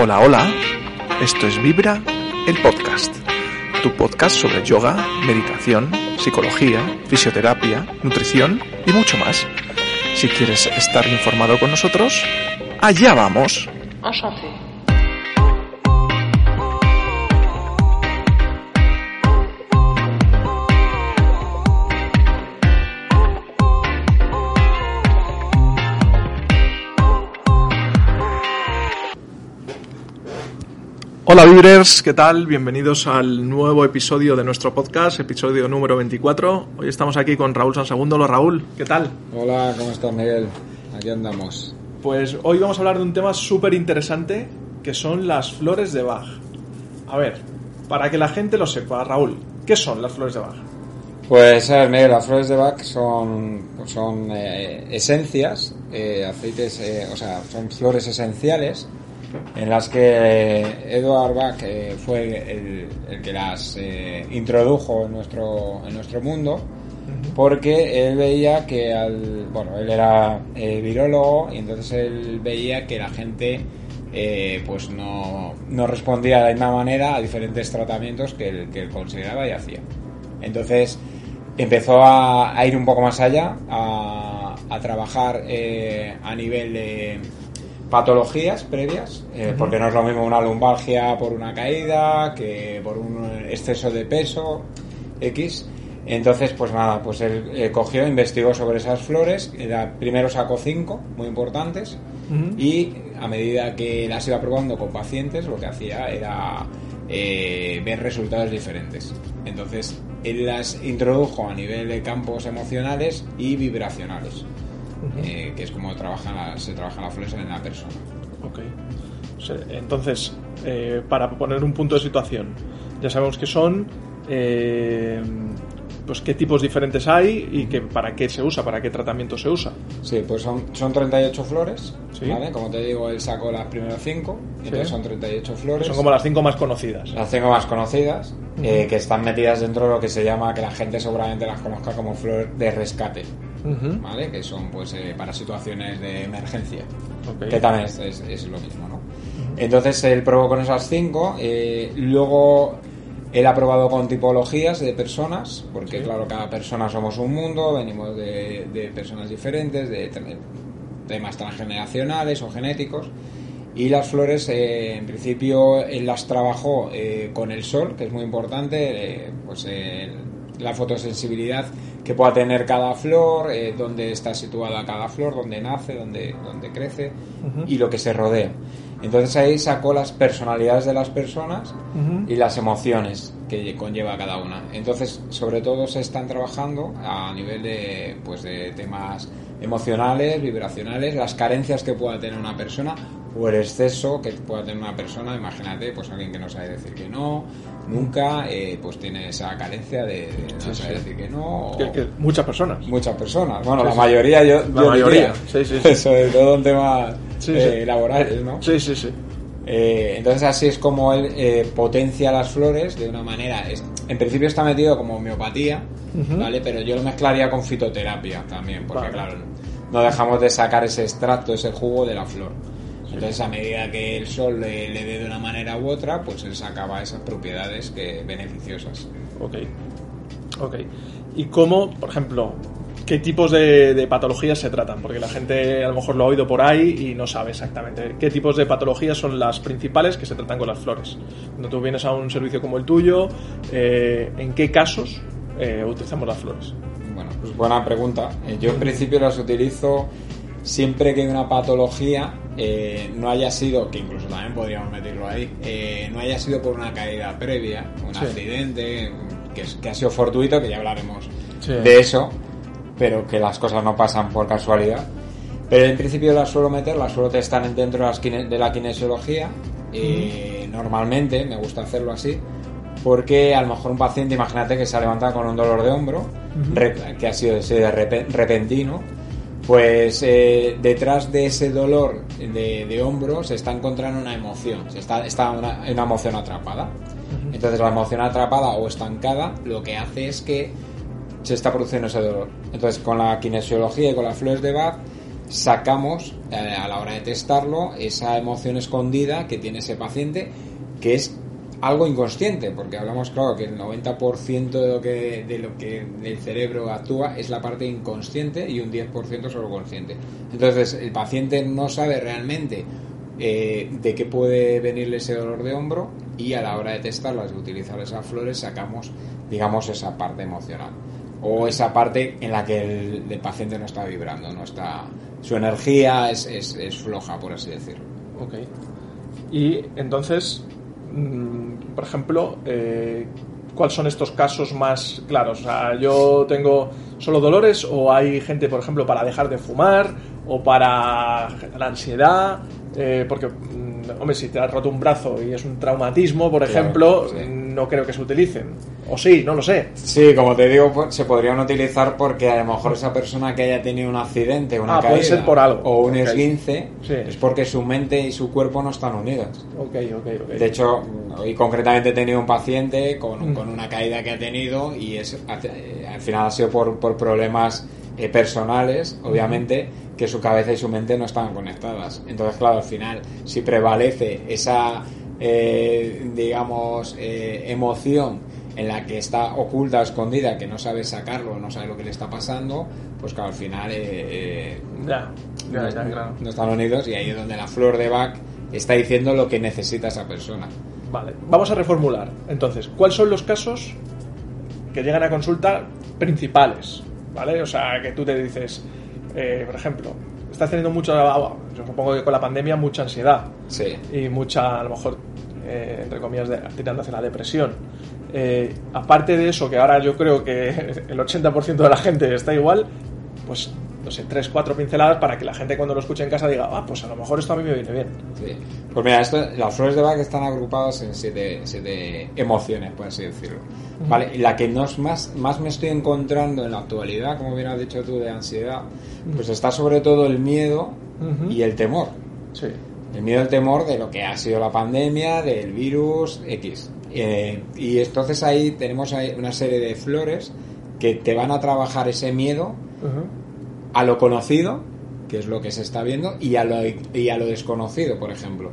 Hola, hola. Esto es Vibra, el podcast. Tu podcast sobre yoga, meditación, psicología, fisioterapia, nutrición y mucho más. Si quieres estar informado con nosotros, allá vamos. Enchanté. Hola Vibrers, ¿qué tal? Bienvenidos al nuevo episodio de nuestro podcast, episodio número 24. Hoy estamos aquí con Raúl Sansegundo. Hola Raúl, ¿qué tal? Hola, ¿cómo estás, Miguel? Aquí andamos. Pues hoy vamos a hablar de un tema súper interesante que son las flores de Bach. A ver, para que la gente lo sepa, Raúl, ¿qué son las flores de Bach? Pues, a ver, Miguel, las flores de Bach son, son eh, esencias, eh, aceites, eh, o sea, son flores esenciales en las que eh, Edward Bach eh, fue el, el que las eh, introdujo en nuestro, en nuestro mundo porque él veía que al, bueno, él era eh, virólogo y entonces él veía que la gente pues no, no respondía de la misma manera a diferentes tratamientos que él, que él consideraba y hacía. Entonces empezó a, a ir un poco más allá, a, a trabajar a nivel de patologías previas, eh, porque no es lo mismo una lumbalgia por una caída que por un exceso de peso X. Entonces, pues nada, pues él eh, cogió, investigó sobre esas flores, era- primero sacó cinco, muy importantes, y a medida que las iba probando con pacientes, lo que hacía era eh, ver resultados diferentes. Entonces, él las introdujo a nivel de campos emocionales y vibracionales, eh, que es como trabajan las- se trabajan las flores en la persona. Ok. Entonces, eh, para poner un punto de situación, ya sabemos que son, eh, pues qué tipos diferentes hay y que, para qué se usa, para qué tratamiento se usa. Sí, pues son, son 38 flores, Sí. ¿vale? Como te digo, él sacó las primeras 5, entonces Sí. son 38 flores. Son como las cinco más conocidas. Las cinco más conocidas, eh, que están metidas dentro de lo que se llama, que la gente seguramente las conozca como flor de rescate, Ujú. ¿vale? Que son pues eh, para situaciones de emergencia, Ok. que también es, es- es lo mismo, ¿no? Entonces él probó con esas cinco, eh, luego él ha probado con tipologías de personas, porque Sí. claro, cada persona somos un mundo, venimos de, de personas diferentes, de tra- temas transgeneracionales o genéticos. Y las flores, eh, en principio, él las trabajó eh, con el sol, que es muy importante, eh, pues eh, la fotosensibilidad que pueda tener cada flor, eh, dónde está situada cada flor, dónde nace, dónde, dónde crece y lo que se rodea. Entonces ahí sacó las personalidades de las personas y las emociones que conlleva cada una. Entonces, sobre todo se están trabajando a nivel de, pues, de temas emocionales, vibracionales, las carencias que pueda tener una persona o el exceso que pueda tener una persona. Imagínate, pues alguien que no sabe decir que no, nunca, eh, pues tiene esa carencia de, de no Sí, saber sí. decir que no. o- Que- que muchas personas. Muchas personas. Bueno, Sí, la mayoría yo. La yo mayoría, diría. sí, sí, sí. Sobre todo en temas eh, laborales, ¿no? Sí, sí, sí. Eh, entonces así es como él eh, potencia las flores de una manera. En principio está metido como homeopatía. ¿vale? Pero yo lo mezclaría con fitoterapia también, porque Vale. claro, no dejamos de sacar ese extracto, ese jugo de la flor. Entonces a medida que el sol le, le dé de una manera u otra, pues él sacaba esas propiedades que beneficiosas. Ok. Ok. ¿Y cómo, por ejemplo, qué tipos de, de patologías se tratan? Porque la gente a lo mejor lo ha oído por ahí y no sabe exactamente qué tipos de patologías son las principales que se tratan con las flores. Cuando tú vienes a un servicio como el tuyo, eh, ¿en qué casos eh, utilizamos las flores? Bueno, pues buena pregunta. Eh, Yo en principio las utilizo siempre que una patología eh, no haya sido, que incluso también podríamos meterlo ahí, eh, no haya sido por una caída previa, un Sí. accidente, que, que ha sido fortuito, que ya hablaremos Sí. de eso, pero que las cosas no pasan por casualidad. Pero en principio las suelo meter, las suelo testar dentro de, la kinesiología, eh, normalmente, me gusta hacerlo así, porque a lo mejor un paciente, imagínate que se ha levantado con un dolor de hombro, re- que ha sido de repe- repentino, pues eh, detrás de ese dolor de, de hombro se está encontrando una emoción, se está, está una, una emoción atrapada. Entonces la emoción atrapada o estancada lo que hace es que se está produciendo ese dolor. Entonces con la kinesiología y con las flores de Bach sacamos eh, a la hora de testarlo esa emoción escondida que tiene ese paciente que es algo inconsciente, porque hablamos claro que el 90% de lo que de lo que del cerebro actúa es la parte inconsciente y un 10% solo consciente. Entonces el paciente no sabe realmente eh, de qué puede venirle ese dolor de hombro y a la hora de testarlas, de utilizar esas flores, sacamos, digamos, esa parte emocional o esa parte en la que el, el paciente no está vibrando, no está, su energía es, es, es floja, por así decirlo. Ok. Y entonces, mm, por ejemplo, eh, ¿cuáles son estos casos más claros? O sea, yo tengo solo dolores o hay gente, por ejemplo, para dejar de fumar o para la ansiedad, eh, porque, mm, hombre, si te has roto un brazo y es un traumatismo, por Claro, ejemplo, sí. No creo que se utilicen. O sí, no lo sé. Sí, como te digo, pues, se podrían utilizar porque a lo mejor esa persona que haya tenido un accidente, una Ah, puede caída ser por algo. o un esguince, Sí. es porque su mente y su cuerpo no están unidos. Ok, ok, ok. De hecho, hoy concretamente he tenido un paciente con, Mm. con una caída que ha tenido y es, eh, al final ha sido por, por problemas eh, personales, obviamente, que su cabeza y su mente no estaban conectadas. Entonces, claro, al final, si prevalece esa, eh, digamos, eh, emoción en la que está oculta escondida, que no sabe sacarlo, no sabe lo que le está pasando, pues claro, al final eh, eh, ya, ya, no, ya, claro. no están unidos y ahí es donde la flor de Bach está diciendo lo que necesita esa persona. Vale, vamos a reformular. Entonces, ¿cuáles son los casos que llegan a consulta principales? ¿Vale? O sea, que tú te dices, eh, por ejemplo, estás teniendo mucho, yo supongo que con la pandemia, mucha ansiedad Sí. y mucha, a lo mejor, eh, entre comillas, de, tirando hacia la depresión. Eh, aparte de eso, que ahora yo creo que el 80% de la gente está igual, pues, no sé, tres, cuatro pinceladas para que la gente cuando lo escuche en casa diga, ah, pues a lo mejor esto a mí me viene bien. Sí. Pues mira, esto, las flores de Bach están agrupadas en siete, siete emociones, por así decirlo. ¿Vale? Y la que nos más, más me estoy encontrando en la actualidad, como bien has dicho tú, de ansiedad, pues está sobre todo el miedo Ujú. y el temor. Sí. El miedo el temor de lo que ha sido la pandemia, del virus X. Eh, y entonces ahí tenemos una serie de flores que te van a trabajar ese miedo a lo conocido, que es lo que se está viendo, y a lo, y a lo desconocido, por ejemplo.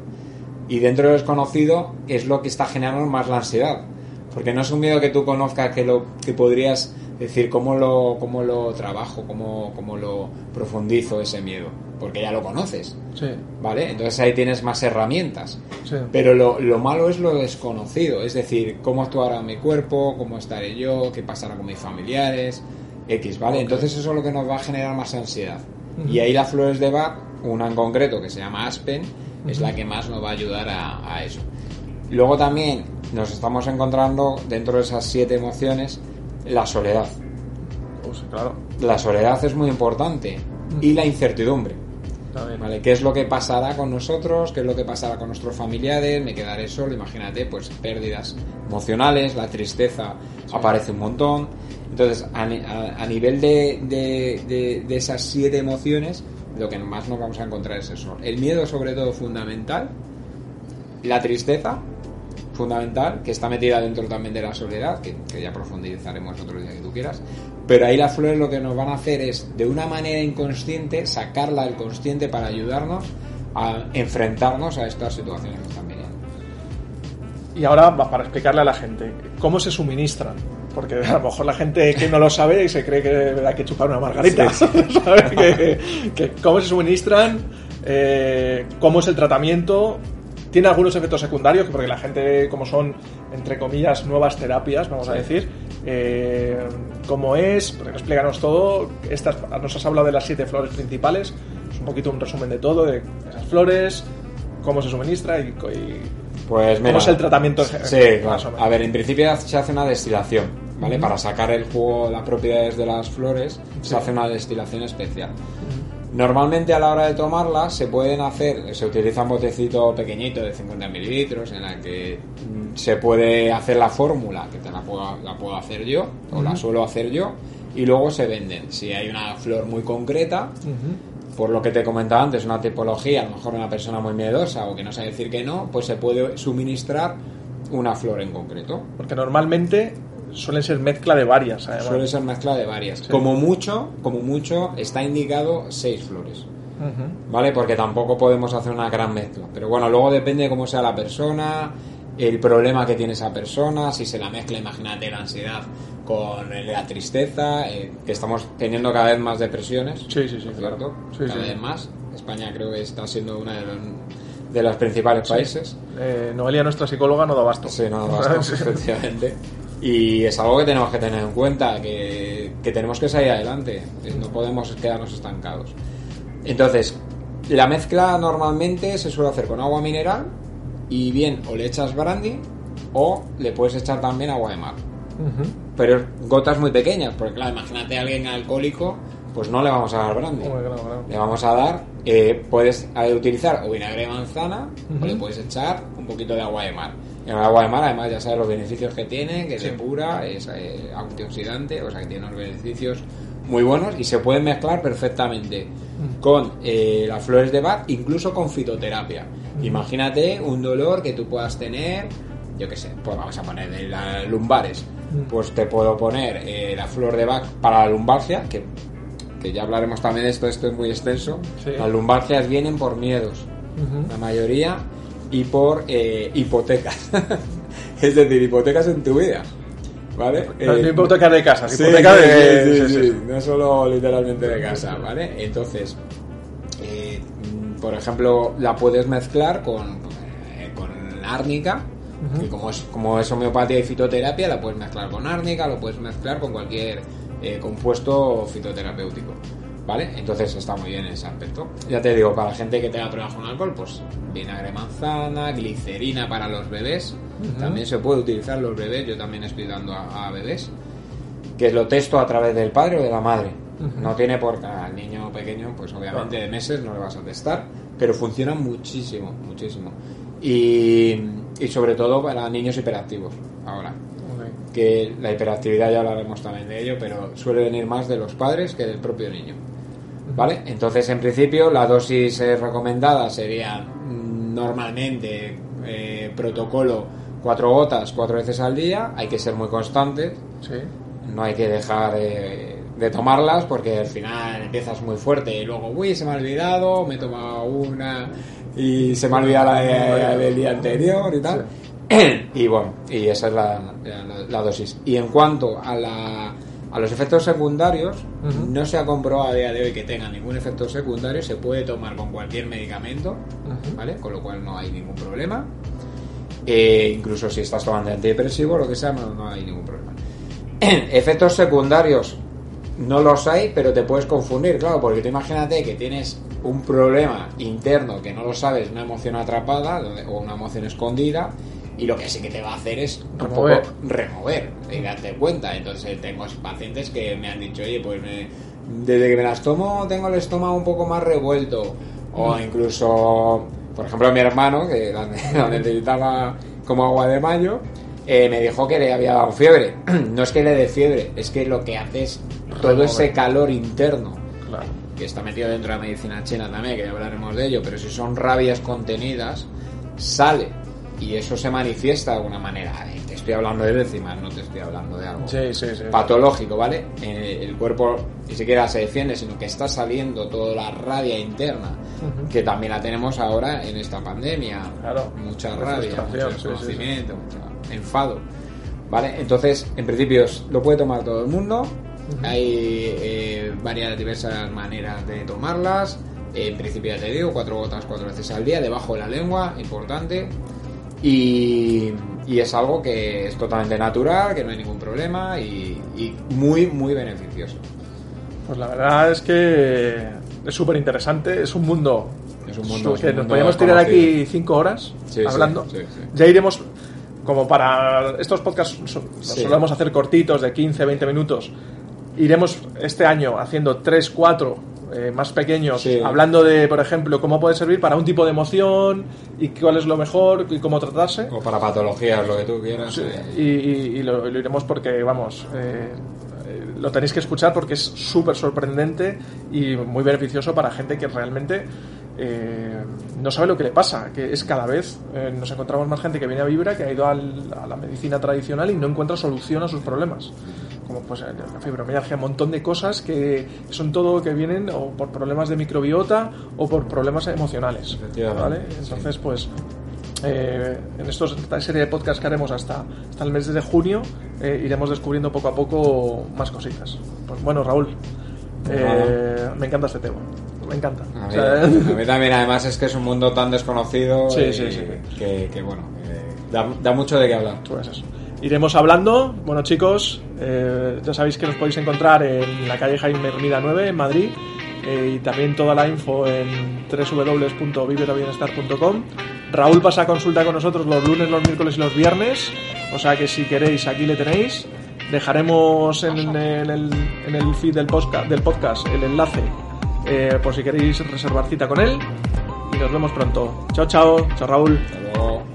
Y dentro de lo desconocido es lo que está generando más la ansiedad. Porque no es un miedo que tú conozcas que lo que podrías decir cómo lo, cómo lo trabajo, cómo, cómo lo profundizo ese miedo. Porque ya lo conoces. Sí. ¿Vale? Entonces ahí tienes más herramientas. Sí. Pero lo, lo malo es lo desconocido, es decir, cómo actuará mi cuerpo, cómo estaré yo, qué pasará con mis familiares, X, ¿vale? Entonces eso es lo que nos va a generar más ansiedad. Y ahí las flores de Bach, una en concreto que se llama Aspen, es la que más nos va a ayudar a, a eso. Luego también nos estamos encontrando dentro de esas siete emociones la soledad. Pues claro. La soledad es muy importante y la incertidumbre. ¿Vale? ¿Qué es lo que pasará con nosotros? ¿Qué es lo que pasará con nuestros familiares? ¿Me quedaré solo? Imagínate, pues pérdidas emocionales, la tristeza aparece un montón. Entonces, a, ni- a- a nivel de, de- de- de esas siete emociones, lo que más nos vamos a encontrar es eso. El miedo, sobre todo, fundamental. La tristeza, fundamental, que está metida dentro también de la soledad, que, que ya profundizaremos otro día que tú quieras. Pero ahí las flores lo que nos van a hacer es, de una manera inconsciente, sacarla del consciente para ayudarnos a enfrentarnos a estas situaciones que están viniendo. Y ahora, va, para explicarle a la gente, ¿cómo se suministran? Porque a lo mejor la gente que no lo sabe y se cree que hay que chupar una margarita. que ¿Cómo se suministran? Eh, ¿Cómo es el tratamiento? ¿Tiene algunos efectos secundarios? Porque la gente, como son, entre comillas, nuevas terapias, vamos a decir, eh, ¿cómo es? Explícanos todo. Estas, nos has hablado de las siete flores principales. Es un poquito un resumen de todo, de esas flores, cómo se suministra y, y Pues mira, ¿Cómo es el tratamiento? Sí, claro. A ver, en principio se hace una destilación, ¿vale? Para sacar el jugo, las propiedades de las flores, se hace una destilación especial. Normalmente a la hora de tomarlas se pueden hacer, se utiliza un botecito pequeñito de 50 mililitros en la que mm, se puede hacer la fórmula, que te la puedo, la puedo hacer yo, o la suelo hacer yo, y luego se venden. Si hay una flor muy concreta, por lo que te comentaba antes, una tipología, a lo mejor una persona muy miedosa o que no sabe decir que no, pues se puede suministrar una flor en concreto. Porque normalmente suelen ser mezcla de varias, además. Suele ser mezcla de varias. Como mucho, como mucho, está indicado seis flores. ¿Vale? Porque tampoco podemos hacer una gran mezcla. Pero bueno, luego depende de cómo sea la persona, el problema que tiene esa persona, si se la mezcla, imagínate la ansiedad con la tristeza, eh, que estamos teniendo cada vez más depresiones. Sí, sí, sí, ¿cierto? Sí, cada sí. vez más. España creo que está siendo uno de los, de los principales países. Eh, Noelia, nuestra psicóloga, no da basto. Sí, no, basta, Sí. efectivamente. Y es algo que tenemos que tener en cuenta, que, que tenemos que salir adelante, no podemos quedarnos estancados. Entonces, la mezcla normalmente se suele hacer con agua mineral y bien o le echas brandy o le puedes echar también agua de mar. Ujú. Pero gotas muy pequeñas, porque claro, imagínate a alguien alcohólico, pues no le vamos a dar brandy. Hombre, claro, claro. Le vamos a dar, eh, puedes eh, utilizar o vinagre de manzana o Ujú. le puedes echar un poquito de agua de mar. Y el agua de mar, además, ya sabes los beneficios que tiene, que es Sí. pura, es eh, antioxidante, o sea que tiene unos beneficios muy buenos y se pueden mezclar perfectamente con eh, las flores de Bach, incluso con fitoterapia. Imagínate un dolor que tú puedas tener, yo qué sé, pues vamos a poner de las lumbares. Pues te puedo poner eh, la flor de Bach para la lumbalgia, que, que ya hablaremos también de esto, esto es muy extenso. Sí. Las lumbalgias vienen por miedos, Ujú. la mayoría, y por eh, hipotecas. es decir, hipotecas en tu vida. ¿Vale? No Eh, hipoteca de casa, Sí, hipoteca de... sí, sí, no solo literalmente de casa, ¿vale? Entonces, eh, por ejemplo, la puedes mezclar con, eh, con árnica, que como es, como es homeopatía y fitoterapia, la puedes mezclar con árnica, lo puedes mezclar con cualquier eh, compuesto fitoterapéutico, ¿vale? Entonces está muy bien en ese aspecto. Ya te digo, para la gente que tenga problemas con alcohol, pues vinagre manzana, glicerina para los bebés, también se puede utilizar los bebés, yo también estoy dando a- a bebés que lo testo a través del padre o de la madre. No tiene por qué al niño pequeño, pues obviamente de meses no le vas a testar, pero funciona muchísimo, muchísimo. Y, y sobre todo para niños hiperactivos, ahora. Que la hiperactividad ya hablaremos también de ello, pero suele venir más de los padres que del propio niño. ¿Vale? Entonces, en principio, la dosis eh, recomendada sería mm, normalmente eh, protocolo cuatro gotas cuatro veces al día. Hay que ser muy constantes, Sí. no hay que dejar eh, de tomarlas porque al final empiezas muy fuerte y luego, uy, se me ha olvidado, me he tomado una y se me ha olvidado la, de- del día anterior y tal. Y bueno, y esa es la, la- la dosis. Y en cuanto a, la, a los efectos secundarios, no se ha comprobado a día de hoy que tenga ningún efecto secundario, se puede tomar con cualquier medicamento. ¿vale? Con lo cual no hay ningún problema. Eh, incluso si estás tomando antidepresivo, lo que sea, no, no hay ningún problema. Efectos secundarios no los hay, pero te puedes confundir, claro, porque tú imagínate que tienes un problema interno que no lo sabes, una emoción atrapada o una emoción escondida, y lo que sí que te va a hacer es un Remover. poco remover y darte cuenta. Entonces tengo pacientes que me han dicho, oye, pues me- desde que me las tomo tengo el estómago un poco más revuelto, o incluso, por ejemplo, mi hermano, que la, la necesitaba como agua de mayo, eh, me dijo que le había dado fiebre. No es que le dé fiebre, es que lo que hace es todo Remover. ese calor interno Claro. que está metido dentro de la medicina china también, que ya hablaremos de ello, pero si son rabias contenidas, sale y eso se manifiesta de alguna manera. Te estoy hablando de décimas, no te estoy hablando de algo Sí, sí, sí. patológico, ¿vale? Eh, el cuerpo ni siquiera se defiende, sino que está saliendo toda la rabia interna, Ujú. que también la tenemos ahora en esta pandemia. Claro. Mucha rabia, mucho desconocimiento, mucho enfado. ¿Vale? Entonces, en principio, lo puede tomar todo el mundo. Hay eh, varias diversas maneras de tomarlas. En principio, ya te digo, cuatro gotas cuatro veces al día, debajo de la lengua, importante. Y, y es algo que es totalmente natural, que no hay ningún problema y, y muy, muy beneficioso. Pues la verdad es que es súper interesante. Es un mundo. Es un mundo- es que un nos mundo podríamos tirar aquí cinco horas Sí, hablando. sí, sí. Ya iremos. Como para estos podcasts los solemos hacer cortitos de 15, 20 minutos. Iremos este año haciendo 3, 4 eh, más pequeños, Sí. hablando de, por ejemplo, cómo puede servir para un tipo de emoción y cuál es lo mejor y cómo tratarse. O para patologías, lo que tú quieras. Sí, eh. y, y- y lo, lo iremos porque, vamos, eh, eh, lo tenéis que escuchar porque es súper sorprendente y muy beneficioso para gente que realmente eh, no sabe lo que le pasa, que es cada vez, eh, nos encontramos más gente que viene a Vibra, que ha ido al- a la medicina tradicional y no encuentra solución a sus problemas. Como pues la fibromialgia, un montón de cosas que son todo que vienen o por problemas de microbiota o por problemas emocionales. Entonces, pues eh, en estos, esta serie de podcasts que haremos hasta, hasta el mes de junio, eh, iremos descubriendo poco a poco más cositas. Pues bueno, Raúl, eh, me encanta este tema. Me encanta. A O mí, sea, a mí también, además, es que es un mundo tan desconocido Sí, y sí, sí. Que, que, bueno, eh, da, da mucho de qué hablar. Pues eso. Iremos hablando. Bueno, chicos, eh, ya sabéis que nos podéis encontrar en la calle Jaime Hermida 9, en Madrid. eh, y también toda la info en www.viverabienestar.com. Raúl pasa a consulta con nosotros los lunes, los miércoles y los viernes. O sea que si queréis, aquí le tenéis. Dejaremos en, en el, en el feed del podcast, del podcast el enlace eh, por si queréis reservar cita con él. Y nos vemos pronto. Chao, chao. Chao, Raúl. Hasta luego.